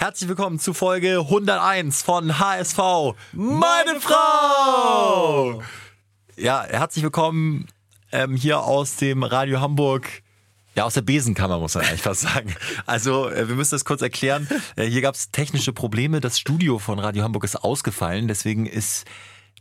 Herzlich willkommen zu Folge 101 von HSV. Meine Frau! Ja, herzlich willkommen ähm, hier aus dem Radio Hamburg. Ja, aus der Besenkammer muss man eigentlich fast sagen. Also, äh, wir müssen das kurz erklären. Äh, hier gab es technische Probleme. Das Studio von Radio Hamburg ist ausgefallen. Deswegen ist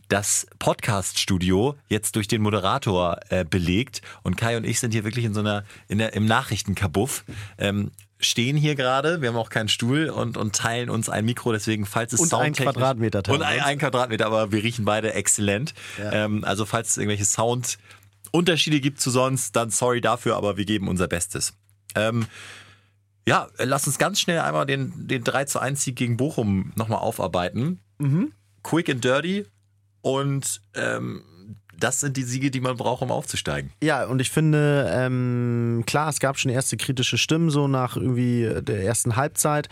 das Podcast-Studio jetzt durch den Moderator äh, belegt. Und Kai und ich sind hier wirklich in so einer, in der, im Nachrichtenkabuff. Ähm, stehen hier gerade, wir haben auch keinen Stuhl und, und teilen uns ein Mikro, deswegen falls es und ein Quadratmeter und ein, ein, Quadratmeter, aber wir riechen beide exzellent. Ja. Ähm, also falls es irgendwelche Soundunterschiede gibt zu sonst, dann sorry dafür, aber wir geben unser Bestes. Ähm, ja, lass uns ganz schnell einmal den, den 3 zu 1 Sieg gegen Bochum nochmal aufarbeiten. Mhm. Quick and dirty und ähm, das sind die Siege, die man braucht, um aufzusteigen. Ja, und ich finde, ähm, klar, es gab schon erste kritische Stimmen so nach irgendwie der ersten Halbzeit,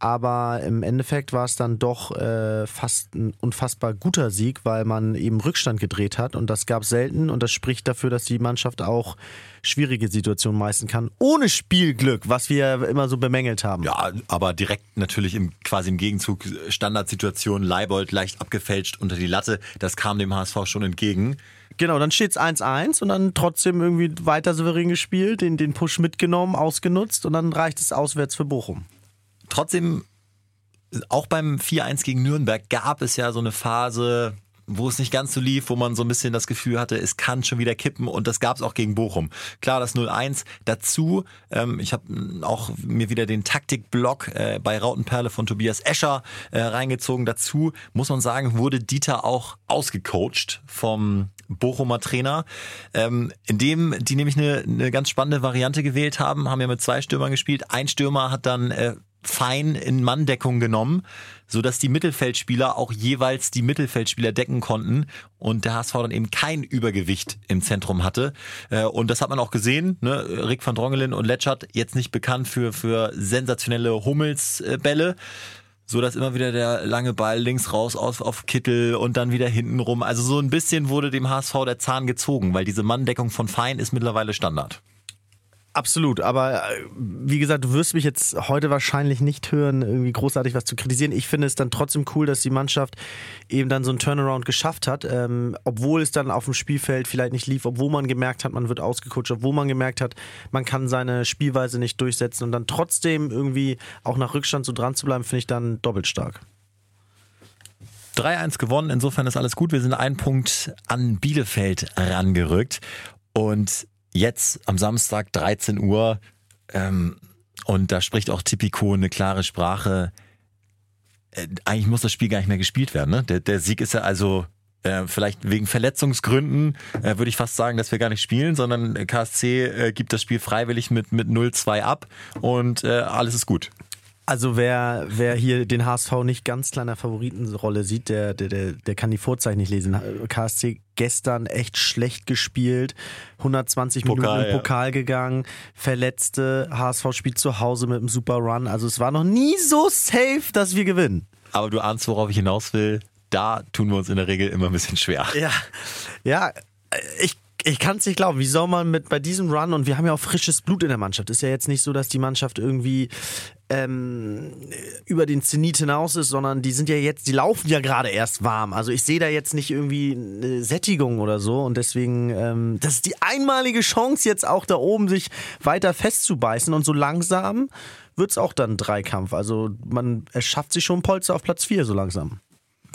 aber im Endeffekt war es dann doch äh, fast ein unfassbar guter Sieg, weil man eben Rückstand gedreht hat und das gab es selten und das spricht dafür, dass die Mannschaft auch schwierige Situationen meistern kann, ohne Spielglück, was wir immer so bemängelt haben. Ja, aber direkt natürlich im, quasi im Gegenzug Standardsituation, Leibold leicht abgefälscht unter die Latte, das kam dem HSV schon entgegen. Genau, dann steht es 1-1 und dann trotzdem irgendwie weiter souverän gespielt, den, den Push mitgenommen, ausgenutzt und dann reicht es auswärts für Bochum. Trotzdem, auch beim 4-1 gegen Nürnberg gab es ja so eine Phase, wo es nicht ganz so lief, wo man so ein bisschen das Gefühl hatte, es kann schon wieder kippen und das gab es auch gegen Bochum. Klar, das 0-1 dazu. Ähm, ich habe auch mir wieder den Taktikblock äh, bei Rautenperle von Tobias Escher äh, reingezogen. Dazu muss man sagen, wurde Dieter auch ausgecoacht vom Bochumer Trainer, ähm, in dem die nämlich eine, eine ganz spannende Variante gewählt haben, haben ja mit zwei Stürmern gespielt. Ein Stürmer hat dann äh, fein in Manndeckung genommen, so dass die Mittelfeldspieler auch jeweils die Mittelfeldspieler decken konnten und der HSV dann eben kein Übergewicht im Zentrum hatte. Äh, und das hat man auch gesehen. Ne? Rick van Drongelen und Letschert jetzt nicht bekannt für, für sensationelle Hummelsbälle so dass immer wieder der lange Ball links raus auf, auf Kittel und dann wieder hinten rum. Also so ein bisschen wurde dem HSV der Zahn gezogen, weil diese Manndeckung von Fein ist mittlerweile Standard. Absolut, aber äh, wie gesagt, du wirst mich jetzt heute wahrscheinlich nicht hören, irgendwie großartig was zu kritisieren. Ich finde es dann trotzdem cool, dass die Mannschaft eben dann so einen Turnaround geschafft hat, ähm, obwohl es dann auf dem Spielfeld vielleicht nicht lief, obwohl man gemerkt hat, man wird ausgecoacht, obwohl man gemerkt hat, man kann seine Spielweise nicht durchsetzen und dann trotzdem irgendwie auch nach Rückstand so dran zu bleiben, finde ich dann doppelt stark. 3-1 gewonnen, insofern ist alles gut. Wir sind einen Punkt an Bielefeld rangerückt und jetzt am Samstag 13 Uhr ähm, und da spricht auch Tipico eine klare Sprache. Äh, eigentlich muss das Spiel gar nicht mehr gespielt werden. Ne? Der, der Sieg ist ja also äh, vielleicht wegen Verletzungsgründen äh, würde ich fast sagen, dass wir gar nicht spielen, sondern KSC äh, gibt das Spiel freiwillig mit, mit 0-2 ab und äh, alles ist gut. Also wer, wer hier den HSV nicht ganz kleiner Favoritenrolle sieht, der, der, der, der kann die Vorzeichen nicht lesen. KSC gestern echt schlecht gespielt, 120 Pokal, Minuten im Pokal ja. gegangen, Verletzte, HSV spielt zu Hause mit einem Super Run. Also es war noch nie so safe, dass wir gewinnen. Aber du ahnst, worauf ich hinaus will. Da tun wir uns in der Regel immer ein bisschen schwer. Ja, ja ich ich kann es nicht glauben. Wie soll man mit bei diesem Run und wir haben ja auch frisches Blut in der Mannschaft. Ist ja jetzt nicht so, dass die Mannschaft irgendwie ähm, über den Zenit hinaus ist, sondern die sind ja jetzt, die laufen ja gerade erst warm. Also ich sehe da jetzt nicht irgendwie eine Sättigung oder so und deswegen, ähm, das ist die einmalige Chance jetzt auch da oben sich weiter festzubeißen und so langsam wird es auch dann Dreikampf. Also man erschafft sich schon Polster auf Platz 4 so langsam.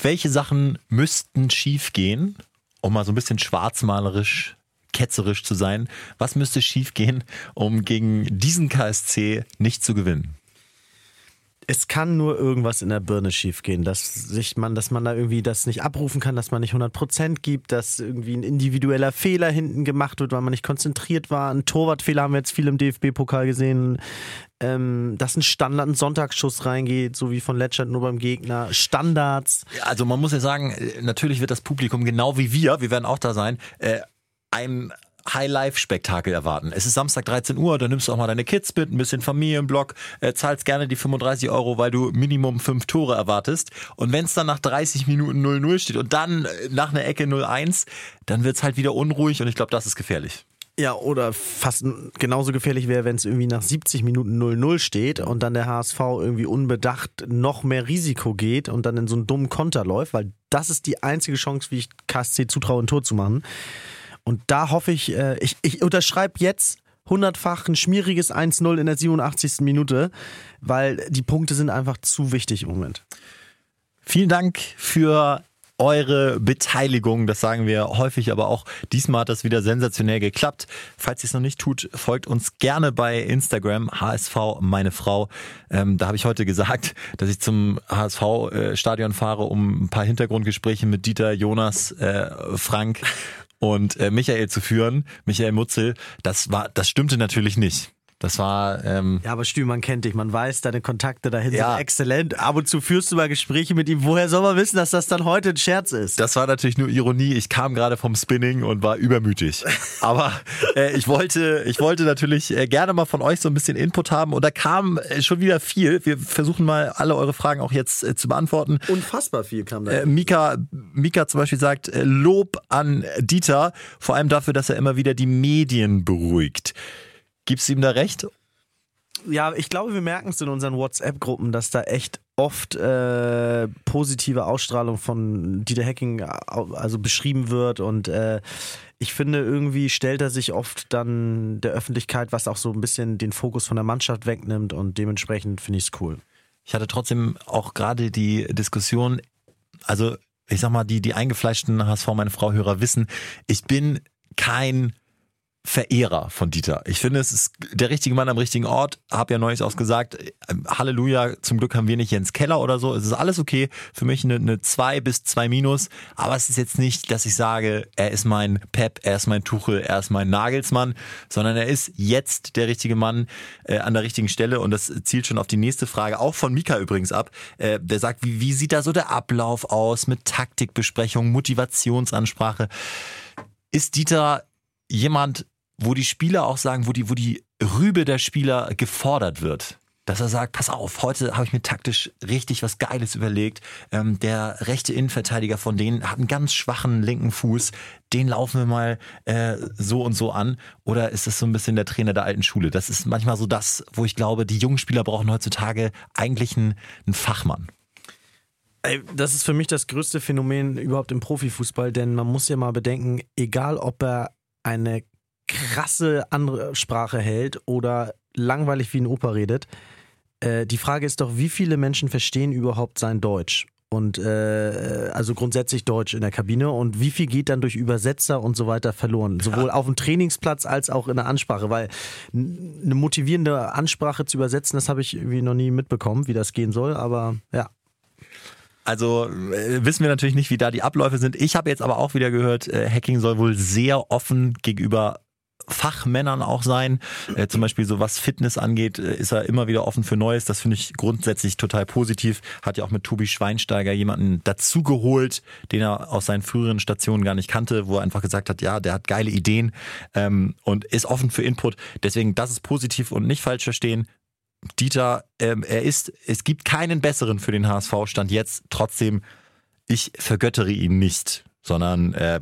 Welche Sachen müssten schief gehen, um mal so ein bisschen schwarzmalerisch, ketzerisch zu sein, was müsste schiefgehen, um gegen diesen KSC nicht zu gewinnen? Es kann nur irgendwas in der Birne schiefgehen, dass sich man, dass man da irgendwie das nicht abrufen kann, dass man nicht 100% gibt, dass irgendwie ein individueller Fehler hinten gemacht wird, weil man nicht konzentriert war. Ein Torwartfehler haben wir jetzt viel im DFB-Pokal gesehen. Ähm, dass ein Standard, ein Sonntagsschuss reingeht, so wie von Letschert nur beim Gegner. Standards. Also man muss ja sagen, natürlich wird das Publikum genau wie wir, wir werden auch da sein, äh, ein High-Life-Spektakel erwarten. Es ist Samstag 13 Uhr, da nimmst du auch mal deine Kids mit, ein bisschen Familienblock, äh, zahlst gerne die 35 Euro, weil du Minimum fünf Tore erwartest. Und wenn es dann nach 30 Minuten 0-0 steht und dann äh, nach einer Ecke 0-1, dann wird's halt wieder unruhig und ich glaube, das ist gefährlich. Ja, oder fast genauso gefährlich wäre, wenn es irgendwie nach 70 Minuten 0-0 steht und dann der HSV irgendwie unbedacht noch mehr Risiko geht und dann in so einen dummen Konter läuft, weil das ist die einzige Chance, wie ich KSC zutraue, ein Tor zu machen. Und da hoffe ich, äh, ich, ich unterschreibe jetzt hundertfach ein schmieriges 1-0 in der 87. Minute, weil die Punkte sind einfach zu wichtig im Moment. Vielen Dank für eure Beteiligung. Das sagen wir häufig, aber auch diesmal hat das wieder sensationell geklappt. Falls ihr es noch nicht tut, folgt uns gerne bei Instagram, HSV meine Frau. Ähm, da habe ich heute gesagt, dass ich zum HSV-Stadion äh, fahre, um ein paar Hintergrundgespräche mit Dieter, Jonas, äh, Frank und äh, Michael zu führen, Michael Mutzel. Das war, das stimmte natürlich nicht. Das war. Ähm, ja, aber Stü, man kennt dich, man weiß, deine Kontakte dahin ja. sind exzellent. Ab und zu führst du mal Gespräche mit ihm. Woher soll man wissen, dass das dann heute ein Scherz ist? Das war natürlich nur Ironie. Ich kam gerade vom Spinning und war übermütig. aber äh, ich wollte, ich wollte natürlich äh, gerne mal von euch so ein bisschen Input haben und da kam äh, schon wieder viel. Wir versuchen mal alle eure Fragen auch jetzt äh, zu beantworten. Unfassbar viel kam da. Äh, Mika, Mika zum Beispiel sagt äh, Lob an Dieter, vor allem dafür, dass er immer wieder die Medien beruhigt. Gibst du ihm da recht? Ja, ich glaube, wir merken es in unseren WhatsApp-Gruppen, dass da echt oft äh, positive Ausstrahlung von Dieter Hacking also beschrieben wird und äh, ich finde, irgendwie stellt er sich oft dann der Öffentlichkeit, was auch so ein bisschen den Fokus von der Mannschaft wegnimmt und dementsprechend finde ich es cool. Ich hatte trotzdem auch gerade die Diskussion, also ich sag mal, die, die eingefleischten HSV, meine Frau Hörer wissen, ich bin kein Verehrer von Dieter. Ich finde, es ist der richtige Mann am richtigen Ort. Hab ja neulich auch gesagt, Halleluja, zum Glück haben wir nicht Jens Keller oder so. Es ist alles okay. Für mich eine, eine 2 bis 2 minus. Aber es ist jetzt nicht, dass ich sage, er ist mein Pep, er ist mein Tuchel, er ist mein Nagelsmann, sondern er ist jetzt der richtige Mann äh, an der richtigen Stelle. Und das zielt schon auf die nächste Frage, auch von Mika übrigens ab. Äh, der sagt, wie, wie sieht da so der Ablauf aus mit Taktikbesprechung, Motivationsansprache? Ist Dieter jemand, wo die Spieler auch sagen, wo die, wo die Rübe der Spieler gefordert wird. Dass er sagt, pass auf, heute habe ich mir taktisch richtig was Geiles überlegt. Ähm, der rechte Innenverteidiger von denen hat einen ganz schwachen linken Fuß. Den laufen wir mal äh, so und so an. Oder ist das so ein bisschen der Trainer der alten Schule? Das ist manchmal so das, wo ich glaube, die jungen Spieler brauchen heutzutage eigentlich einen, einen Fachmann. Das ist für mich das größte Phänomen überhaupt im Profifußball, denn man muss ja mal bedenken, egal ob er eine krasse andere Sprache hält oder langweilig wie ein Opa redet. Äh, die Frage ist doch, wie viele Menschen verstehen überhaupt sein Deutsch? Und äh, also grundsätzlich Deutsch in der Kabine und wie viel geht dann durch Übersetzer und so weiter verloren? Sowohl auf dem Trainingsplatz als auch in der Ansprache, weil eine motivierende Ansprache zu übersetzen, das habe ich irgendwie noch nie mitbekommen, wie das gehen soll, aber ja. Also äh, wissen wir natürlich nicht, wie da die Abläufe sind. Ich habe jetzt aber auch wieder gehört, äh, Hacking soll wohl sehr offen gegenüber Fachmännern auch sein. Äh, zum Beispiel so was Fitness angeht, äh, ist er immer wieder offen für Neues. Das finde ich grundsätzlich total positiv. Hat ja auch mit Tobi Schweinsteiger jemanden dazugeholt, den er aus seinen früheren Stationen gar nicht kannte, wo er einfach gesagt hat, ja, der hat geile Ideen ähm, und ist offen für Input. Deswegen, das ist positiv und nicht falsch verstehen. Dieter, ähm, er ist, es gibt keinen besseren für den HSV Stand jetzt. Trotzdem, ich vergöttere ihn nicht, sondern äh,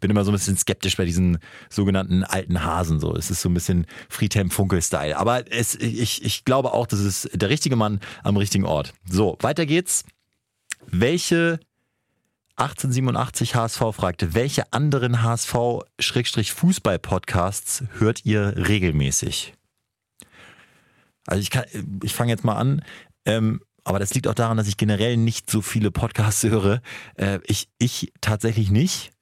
bin immer so ein bisschen skeptisch bei diesen sogenannten alten Hasen. So, es ist so ein bisschen Friedhelm Funkel-Style. Aber es, ich, ich glaube auch, das ist der richtige Mann am richtigen Ort. So, weiter geht's. Welche 1887 HSV fragte, welche anderen HSV-Fußball-Podcasts hört ihr regelmäßig? Also ich ich fange jetzt mal an. Ähm, aber das liegt auch daran, dass ich generell nicht so viele Podcasts höre. Äh, ich, ich tatsächlich nicht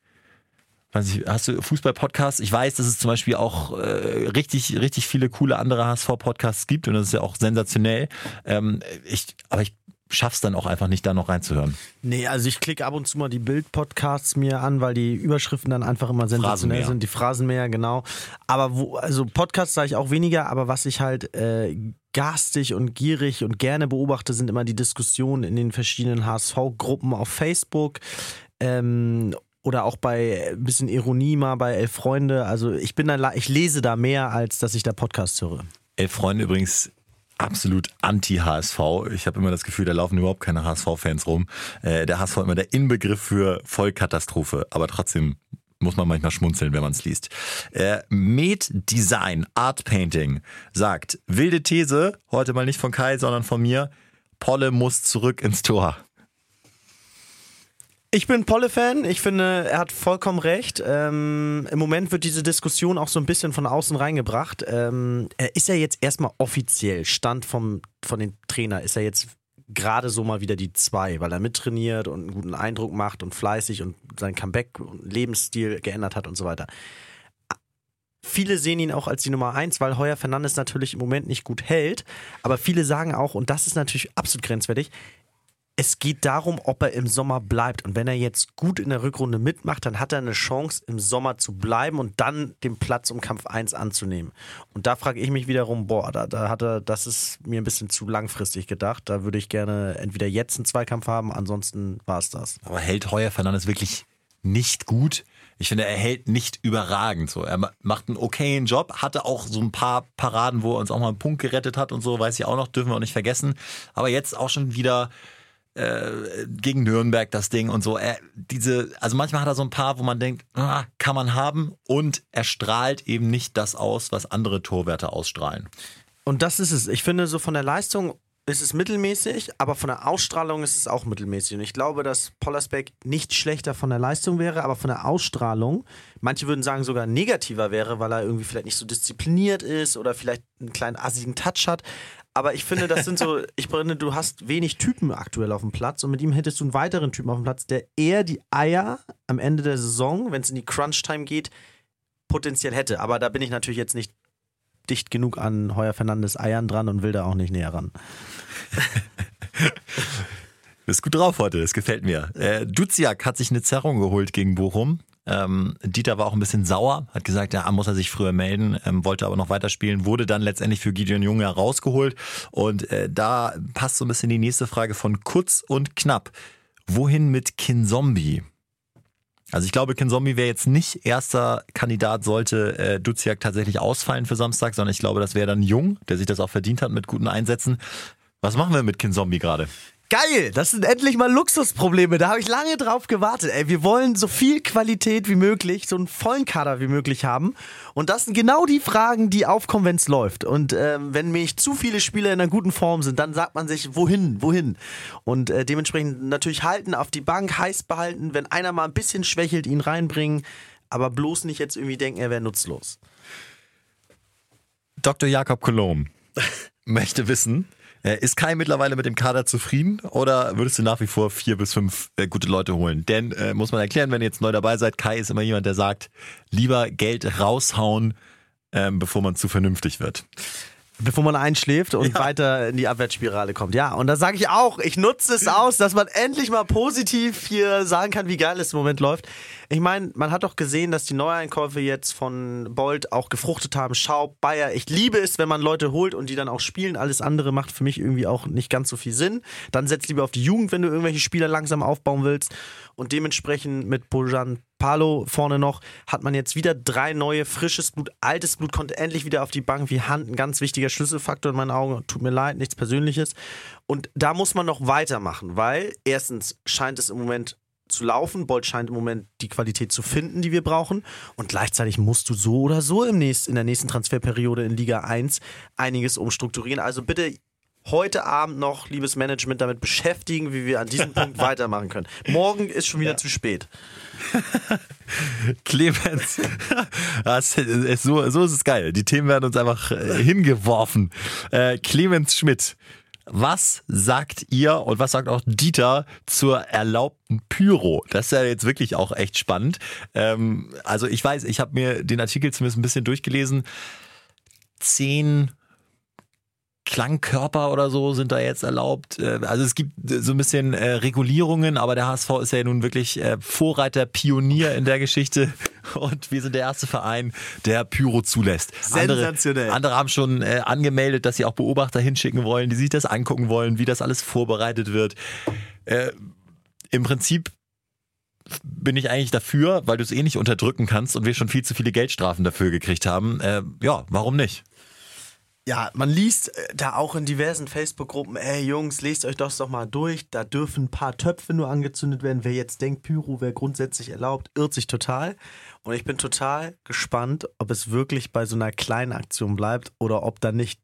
ich, hast du Fußball-Podcasts? Ich weiß, dass es zum Beispiel auch äh, richtig, richtig viele coole andere HSV-Podcasts gibt und das ist ja auch sensationell. Ähm, ich, aber ich schaff's dann auch einfach nicht, da noch reinzuhören. Nee, also ich klicke ab und zu mal die Bild-Podcasts mir an, weil die Überschriften dann einfach immer sensationell sind, die Phrasen mehr, genau. Aber wo, also Podcasts sage ich auch weniger, aber was ich halt äh, garstig und gierig und gerne beobachte, sind immer die Diskussionen in den verschiedenen HSV-Gruppen auf Facebook. Ähm, oder auch bei ein bisschen Ironie mal bei Elf Freunde. Also ich bin da, ich lese da mehr, als dass ich da Podcasts höre. Elf Freunde übrigens absolut anti-HSV. Ich habe immer das Gefühl, da laufen überhaupt keine HSV-Fans rum. Äh, der HSV immer der Inbegriff für Vollkatastrophe, aber trotzdem muss man manchmal schmunzeln, wenn man es liest. Äh, Med Design Art Painting sagt, wilde These, heute mal nicht von Kai, sondern von mir, Polle muss zurück ins Tor. Ich bin Polle-Fan. Ich finde, er hat vollkommen recht. Ähm, Im Moment wird diese Diskussion auch so ein bisschen von außen reingebracht. Ähm, er ist ja jetzt erstmal offiziell, Stand vom, von den Trainer, ist er jetzt gerade so mal wieder die zwei, weil er mittrainiert und einen guten Eindruck macht und fleißig und sein Comeback und Lebensstil geändert hat und so weiter. Viele sehen ihn auch als die Nummer eins, weil Heuer Fernandes natürlich im Moment nicht gut hält. Aber viele sagen auch, und das ist natürlich absolut grenzwertig, es geht darum, ob er im Sommer bleibt. Und wenn er jetzt gut in der Rückrunde mitmacht, dann hat er eine Chance, im Sommer zu bleiben und dann den Platz um Kampf 1 anzunehmen. Und da frage ich mich wiederum, boah, da, da hat er, das ist mir ein bisschen zu langfristig gedacht. Da würde ich gerne entweder jetzt einen Zweikampf haben, ansonsten war es das. Aber hält Heuer Fernandes wirklich nicht gut? Ich finde, er hält nicht überragend so. Er macht einen okayen Job, hatte auch so ein paar Paraden, wo er uns auch mal einen Punkt gerettet hat und so, weiß ich auch noch, dürfen wir auch nicht vergessen. Aber jetzt auch schon wieder äh, gegen Nürnberg das Ding und so. Er, diese, also manchmal hat er so ein paar, wo man denkt, ah, kann man haben und er strahlt eben nicht das aus, was andere Torwerte ausstrahlen. Und das ist es. Ich finde, so von der Leistung ist es mittelmäßig, aber von der Ausstrahlung ist es auch mittelmäßig. Und ich glaube, dass Pollersbeck nicht schlechter von der Leistung wäre, aber von der Ausstrahlung, manche würden sagen sogar negativer wäre, weil er irgendwie vielleicht nicht so diszipliniert ist oder vielleicht einen kleinen assigen Touch hat. Aber ich finde, das sind so, ich finde, du hast wenig Typen aktuell auf dem Platz und mit ihm hättest du einen weiteren Typen auf dem Platz, der eher die Eier am Ende der Saison, wenn es in die Crunch-Time geht, potenziell hätte. Aber da bin ich natürlich jetzt nicht dicht genug an Heuer Fernandes Eiern dran und will da auch nicht näher ran. Du bist gut drauf heute, das gefällt mir. Äh, Duziak hat sich eine Zerrung geholt gegen Bochum. Ähm, Dieter war auch ein bisschen sauer, hat gesagt, ja, muss er sich früher melden, ähm, wollte aber noch weiterspielen, wurde dann letztendlich für Gideon Junge rausgeholt. Und äh, da passt so ein bisschen die nächste Frage von kurz und knapp. Wohin mit Kinzombie? Also ich glaube, Kinzombie wäre jetzt nicht erster Kandidat, sollte äh, Duziak tatsächlich ausfallen für Samstag, sondern ich glaube, das wäre dann Jung, der sich das auch verdient hat mit guten Einsätzen. Was machen wir mit Kinzombie gerade? Geil, das sind endlich mal Luxusprobleme. Da habe ich lange drauf gewartet. Ey, wir wollen so viel Qualität wie möglich, so einen vollen Kader wie möglich haben. Und das sind genau die Fragen, die aufkommen, wenn es läuft. Und ähm, wenn mich zu viele Spieler in einer guten Form sind, dann sagt man sich, wohin, wohin. Und äh, dementsprechend natürlich halten, auf die Bank heiß behalten. Wenn einer mal ein bisschen schwächelt, ihn reinbringen. Aber bloß nicht jetzt irgendwie denken, er wäre nutzlos. Dr. Jakob Kolom möchte wissen, ist Kai mittlerweile mit dem Kader zufrieden oder würdest du nach wie vor vier bis fünf äh, gute Leute holen? Denn, äh, muss man erklären, wenn ihr jetzt neu dabei seid, Kai ist immer jemand, der sagt, lieber Geld raushauen, ähm, bevor man zu vernünftig wird. Bevor man einschläft und ja. weiter in die Abwärtsspirale kommt. Ja, und da sage ich auch, ich nutze es aus, dass man endlich mal positiv hier sagen kann, wie geil es im Moment läuft. Ich meine, man hat doch gesehen, dass die Neueinkäufe jetzt von Bolt auch gefruchtet haben. Schaub, Bayer. Ich liebe es, wenn man Leute holt und die dann auch spielen. Alles andere macht für mich irgendwie auch nicht ganz so viel Sinn. Dann setz lieber auf die Jugend, wenn du irgendwelche Spieler langsam aufbauen willst. Und dementsprechend mit Bojan Palo vorne noch hat man jetzt wieder drei neue, frisches Blut, altes Blut kommt endlich wieder auf die Bank wie Hand. Ein ganz wichtiger Schlüsselfaktor in meinen Augen. Tut mir leid, nichts Persönliches. Und da muss man noch weitermachen, weil erstens scheint es im Moment zu laufen. Bolt scheint im Moment die Qualität zu finden, die wir brauchen. Und gleichzeitig musst du so oder so im nächsten, in der nächsten Transferperiode in Liga 1 einiges umstrukturieren. Also bitte heute Abend noch, liebes Management, damit beschäftigen, wie wir an diesem Punkt weitermachen können. Morgen ist schon wieder ja. zu spät. Clemens, so, so ist es geil. Die Themen werden uns einfach äh, hingeworfen. Äh, Clemens Schmidt was sagt ihr und was sagt auch Dieter zur erlaubten Pyro? Das ist ja jetzt wirklich auch echt spannend. Ähm, also ich weiß, ich habe mir den Artikel zumindest ein bisschen durchgelesen. Zehn Klangkörper oder so sind da jetzt erlaubt. Äh, also es gibt so ein bisschen äh, Regulierungen, aber der HSV ist ja nun wirklich äh, Vorreiter, Pionier in der Geschichte und wir sind der erste Verein, der Pyro zulässt. Sensationell. Andere, andere haben schon angemeldet, dass sie auch Beobachter hinschicken wollen, die sich das angucken wollen, wie das alles vorbereitet wird. Im Prinzip bin ich eigentlich dafür, weil du es eh nicht unterdrücken kannst und wir schon viel zu viele Geldstrafen dafür gekriegt haben. ja, warum nicht? Ja, man liest äh, da auch in diversen Facebook-Gruppen, ey Jungs, lest euch das doch mal durch. Da dürfen ein paar Töpfe nur angezündet werden. Wer jetzt denkt, Pyro wäre grundsätzlich erlaubt, irrt sich total. Und ich bin total gespannt, ob es wirklich bei so einer kleinen Aktion bleibt oder ob da nicht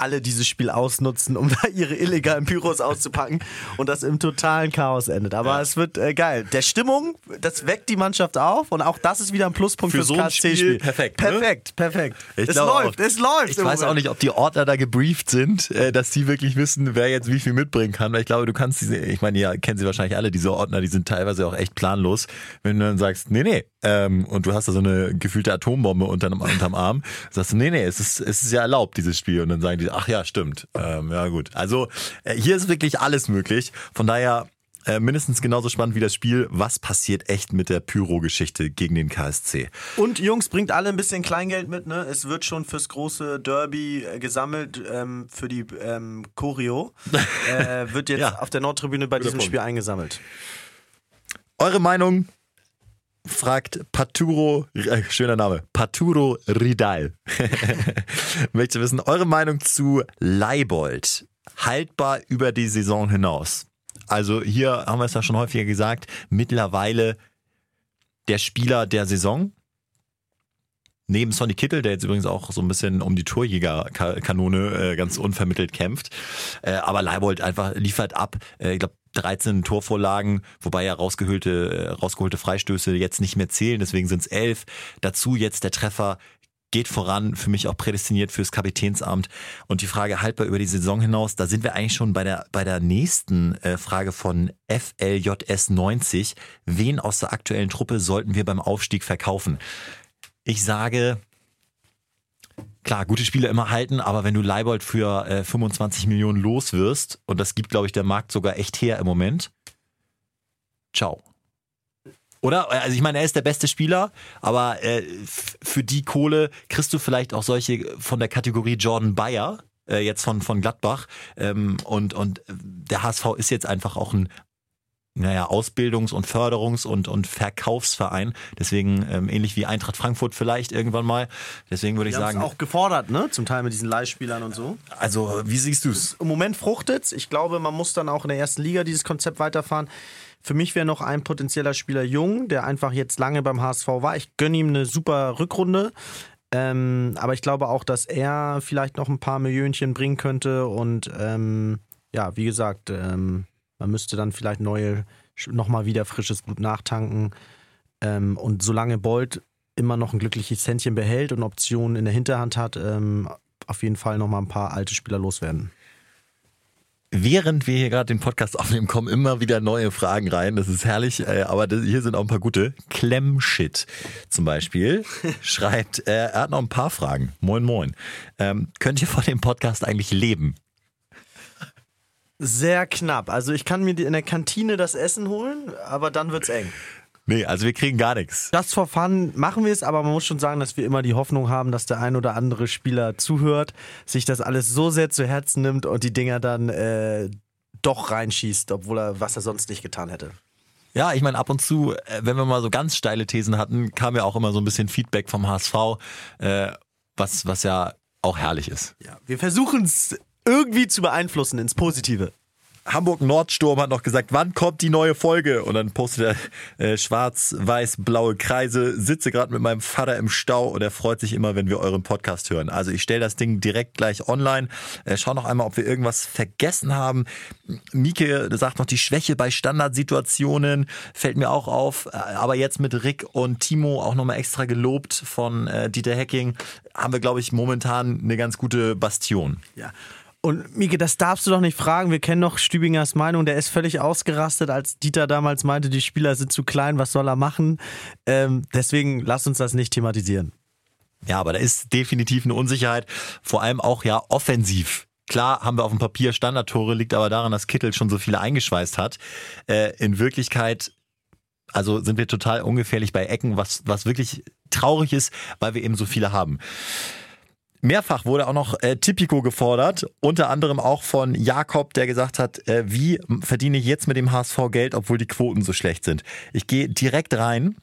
alle dieses Spiel ausnutzen, um da ihre illegalen Pyros auszupacken und das im totalen Chaos endet. Aber ja. es wird äh, geil. Der Stimmung, das weckt die Mannschaft auf und auch das ist wieder ein Pluspunkt für fürs so KSC-Spiel. Perfekt. Ne? Perfekt, perfekt. Ich es läuft, auch, es läuft. Ich weiß Moment. auch nicht, ob die Ordner da gebrieft sind, äh, dass die wirklich wissen, wer jetzt wie viel mitbringen kann. Weil ich glaube, du kannst diese, ich meine, ja, kennen sie wahrscheinlich alle, diese Ordner, die sind teilweise auch echt planlos. Wenn du dann sagst, nee, nee, ähm, und du hast da so eine gefühlte Atombombe unterm, unterm Arm, sagst du, nee, nee, es ist, es ist ja erlaubt, dieses Spiel. Und dann sagen die, ach ja, stimmt. Ähm, ja, gut. Also äh, hier ist wirklich alles möglich. Von daher äh, mindestens genauso spannend wie das Spiel. Was passiert echt mit der Pyro-Geschichte gegen den KSC? Und Jungs, bringt alle ein bisschen Kleingeld mit. Ne? Es wird schon fürs große Derby äh, gesammelt ähm, für die ähm, Choreo. äh, wird jetzt ja. auf der Nordtribüne bei diesem Punkt. Spiel eingesammelt. Eure Meinung fragt Paturo, äh, schöner Name, Paturo Ridal. Möchte wissen, eure Meinung zu Leibold. Haltbar über die Saison hinaus. Also hier haben wir es ja schon häufiger gesagt, mittlerweile der Spieler der Saison. Neben Sonny Kittel, der jetzt übrigens auch so ein bisschen um die Torjägerkanone äh, ganz unvermittelt kämpft. Äh, aber Leibold einfach liefert ab. Äh, ich glaube, 13 Torvorlagen, wobei ja rausgeholte, äh, rausgeholte Freistöße jetzt nicht mehr zählen, deswegen sind es elf. Dazu jetzt der Treffer geht voran, für mich auch prädestiniert fürs Kapitänsamt. Und die Frage haltbar über die Saison hinaus, da sind wir eigentlich schon bei der, bei der nächsten äh, Frage von FLJS 90. Wen aus der aktuellen Truppe sollten wir beim Aufstieg verkaufen? Ich sage, klar, gute Spiele immer halten, aber wenn du Leibold für äh, 25 Millionen los wirst, und das gibt, glaube ich, der Markt sogar echt her im Moment, ciao. Oder? Also ich meine, er ist der beste Spieler, aber äh, für die Kohle kriegst du vielleicht auch solche von der Kategorie Jordan Bayer, äh, jetzt von, von Gladbach. Ähm, und, und der HSV ist jetzt einfach auch ein naja, Ausbildungs- und Förderungs- und, und Verkaufsverein. Deswegen ähm, ähnlich wie Eintracht Frankfurt vielleicht irgendwann mal. Deswegen würde ich sagen. auch gefordert, ne? Zum Teil mit diesen Leihspielern und so. Also, wie siehst du es? Im Moment fruchtet Ich glaube, man muss dann auch in der ersten Liga dieses Konzept weiterfahren. Für mich wäre noch ein potenzieller Spieler Jung, der einfach jetzt lange beim HSV war. Ich gönne ihm eine super Rückrunde. Ähm, aber ich glaube auch, dass er vielleicht noch ein paar Millionchen bringen könnte. Und ähm, ja, wie gesagt, ähm, man müsste dann vielleicht neue, nochmal wieder frisches Blut nachtanken. Ähm, und solange Bolt immer noch ein glückliches Händchen behält und Optionen in der Hinterhand hat, ähm, auf jeden Fall nochmal ein paar alte Spieler loswerden. Während wir hier gerade den Podcast aufnehmen, kommen immer wieder neue Fragen rein. Das ist herrlich, äh, aber hier sind auch ein paar gute. Klemmshit zum Beispiel schreibt, äh, er hat noch ein paar Fragen. Moin, moin. Ähm, könnt ihr vor dem Podcast eigentlich leben? Sehr knapp. Also ich kann mir in der Kantine das Essen holen, aber dann wird's eng. Nee, also wir kriegen gar nichts. Das for fun machen wir es, aber man muss schon sagen, dass wir immer die Hoffnung haben, dass der ein oder andere Spieler zuhört, sich das alles so sehr zu Herzen nimmt und die Dinger dann äh, doch reinschießt, obwohl er was er sonst nicht getan hätte. Ja, ich meine, ab und zu, äh, wenn wir mal so ganz steile Thesen hatten, kam ja auch immer so ein bisschen Feedback vom HSV, äh, was, was ja auch herrlich ist. Ja, wir versuchen es irgendwie zu beeinflussen ins Positive. Hamburg Nordsturm hat noch gesagt, wann kommt die neue Folge? Und dann postet er äh, schwarz-weiß-blaue Kreise, sitze gerade mit meinem Vater im Stau und er freut sich immer, wenn wir euren Podcast hören. Also ich stelle das Ding direkt gleich online. Äh, schau noch einmal, ob wir irgendwas vergessen haben. Mieke sagt noch, die Schwäche bei Standardsituationen fällt mir auch auf. Äh, aber jetzt mit Rick und Timo auch nochmal extra gelobt von äh, Dieter Hecking, haben wir, glaube ich, momentan eine ganz gute Bastion. Ja. Und Mieke, das darfst du doch nicht fragen. Wir kennen noch Stübingers Meinung. Der ist völlig ausgerastet, als Dieter damals meinte, die Spieler sind zu klein, was soll er machen? Ähm, deswegen lass uns das nicht thematisieren. Ja, aber da ist definitiv eine Unsicherheit. Vor allem auch ja offensiv. Klar haben wir auf dem Papier Standardtore, liegt aber daran, dass Kittel schon so viele eingeschweißt hat. Äh, in Wirklichkeit also sind wir total ungefährlich bei Ecken, was, was wirklich traurig ist, weil wir eben so viele haben. Mehrfach wurde auch noch äh, Tipico gefordert, unter anderem auch von Jakob, der gesagt hat, äh, wie verdiene ich jetzt mit dem HSV Geld, obwohl die Quoten so schlecht sind. Ich gehe direkt rein.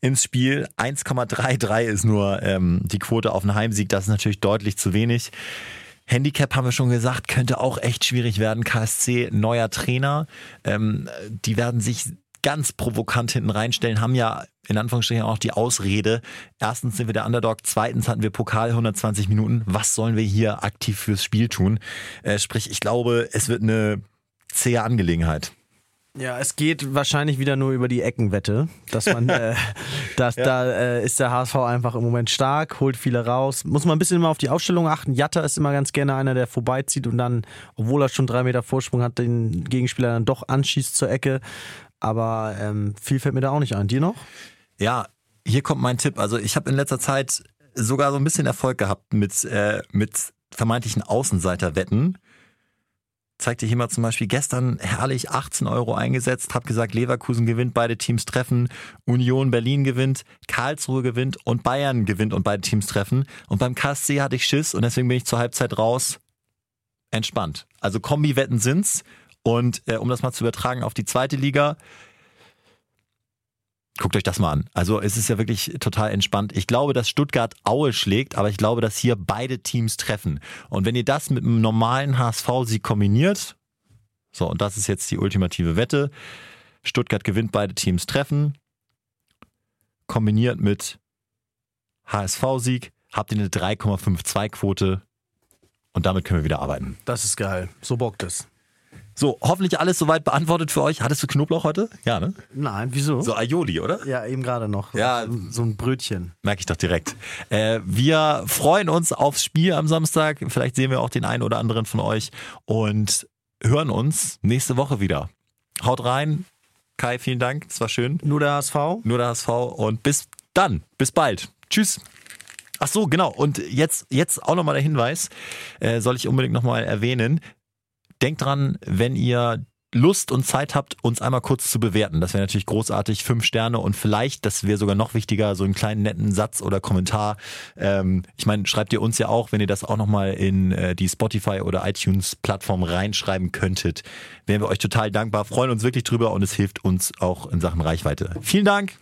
ins Spiel. 1,33 ist nur ähm, die Quote auf einen Heimsieg. Das ist natürlich deutlich zu wenig. Handicap haben wir schon gesagt, könnte auch echt schwierig werden. KSC, neuer Trainer. Ähm, die werden sich ganz provokant hinten reinstellen, haben ja in Anführungsstrichen auch die Ausrede. Erstens sind wir der Underdog, zweitens hatten wir Pokal 120 Minuten. Was sollen wir hier aktiv fürs Spiel tun? Äh, sprich, ich glaube, es wird eine zähe Angelegenheit. Ja, es geht wahrscheinlich wieder nur über die Eckenwette, dass man, äh, dass ja. da äh, ist der HSV einfach im Moment stark, holt viele raus. Muss man ein bisschen immer auf die Aufstellung achten. Jatta ist immer ganz gerne einer, der vorbeizieht und dann, obwohl er schon drei Meter Vorsprung hat, den Gegenspieler dann doch anschießt zur Ecke. Aber ähm, viel fällt mir da auch nicht ein. Dir noch? Ja, hier kommt mein Tipp. Also ich habe in letzter Zeit sogar so ein bisschen Erfolg gehabt mit, äh, mit vermeintlichen Außenseiterwetten. Zeig dir hier mal zum Beispiel gestern herrlich 18 Euro eingesetzt, hab gesagt, Leverkusen gewinnt, beide Teams treffen, Union Berlin gewinnt, Karlsruhe gewinnt und Bayern gewinnt und beide Teams treffen. Und beim KSC hatte ich Schiss und deswegen bin ich zur Halbzeit raus. Entspannt. Also Kombi-Wetten sind's. Und äh, um das mal zu übertragen auf die zweite Liga, Guckt euch das mal an. Also es ist ja wirklich total entspannt. Ich glaube, dass Stuttgart Aue schlägt, aber ich glaube, dass hier beide Teams treffen. Und wenn ihr das mit einem normalen HSV-Sieg kombiniert, so, und das ist jetzt die ultimative Wette, Stuttgart gewinnt, beide Teams treffen, kombiniert mit HSV-Sieg, habt ihr eine 3,52-Quote und damit können wir wieder arbeiten. Das ist geil. So bockt es. So, hoffentlich alles soweit beantwortet für euch. Hattest du Knoblauch heute? Ja, ne? Nein, wieso? So Aioli, oder? Ja, eben gerade noch. Ja. So ein Brötchen. Merke ich doch direkt. Äh, wir freuen uns aufs Spiel am Samstag. Vielleicht sehen wir auch den einen oder anderen von euch und hören uns nächste Woche wieder. Haut rein. Kai, vielen Dank. Es war schön. Nur der HSV. Nur der HSV. Und bis dann. Bis bald. Tschüss. Ach so, genau. Und jetzt, jetzt auch nochmal der Hinweis, äh, soll ich unbedingt nochmal erwähnen. Denkt dran, wenn ihr Lust und Zeit habt, uns einmal kurz zu bewerten. Das wäre natürlich großartig. Fünf Sterne und vielleicht, das wäre sogar noch wichtiger, so einen kleinen netten Satz oder Kommentar. Ähm, ich meine, schreibt ihr uns ja auch, wenn ihr das auch nochmal in äh, die Spotify oder iTunes-Plattform reinschreiben könntet. Wären wir euch total dankbar, freuen uns wirklich drüber und es hilft uns auch in Sachen Reichweite. Vielen Dank.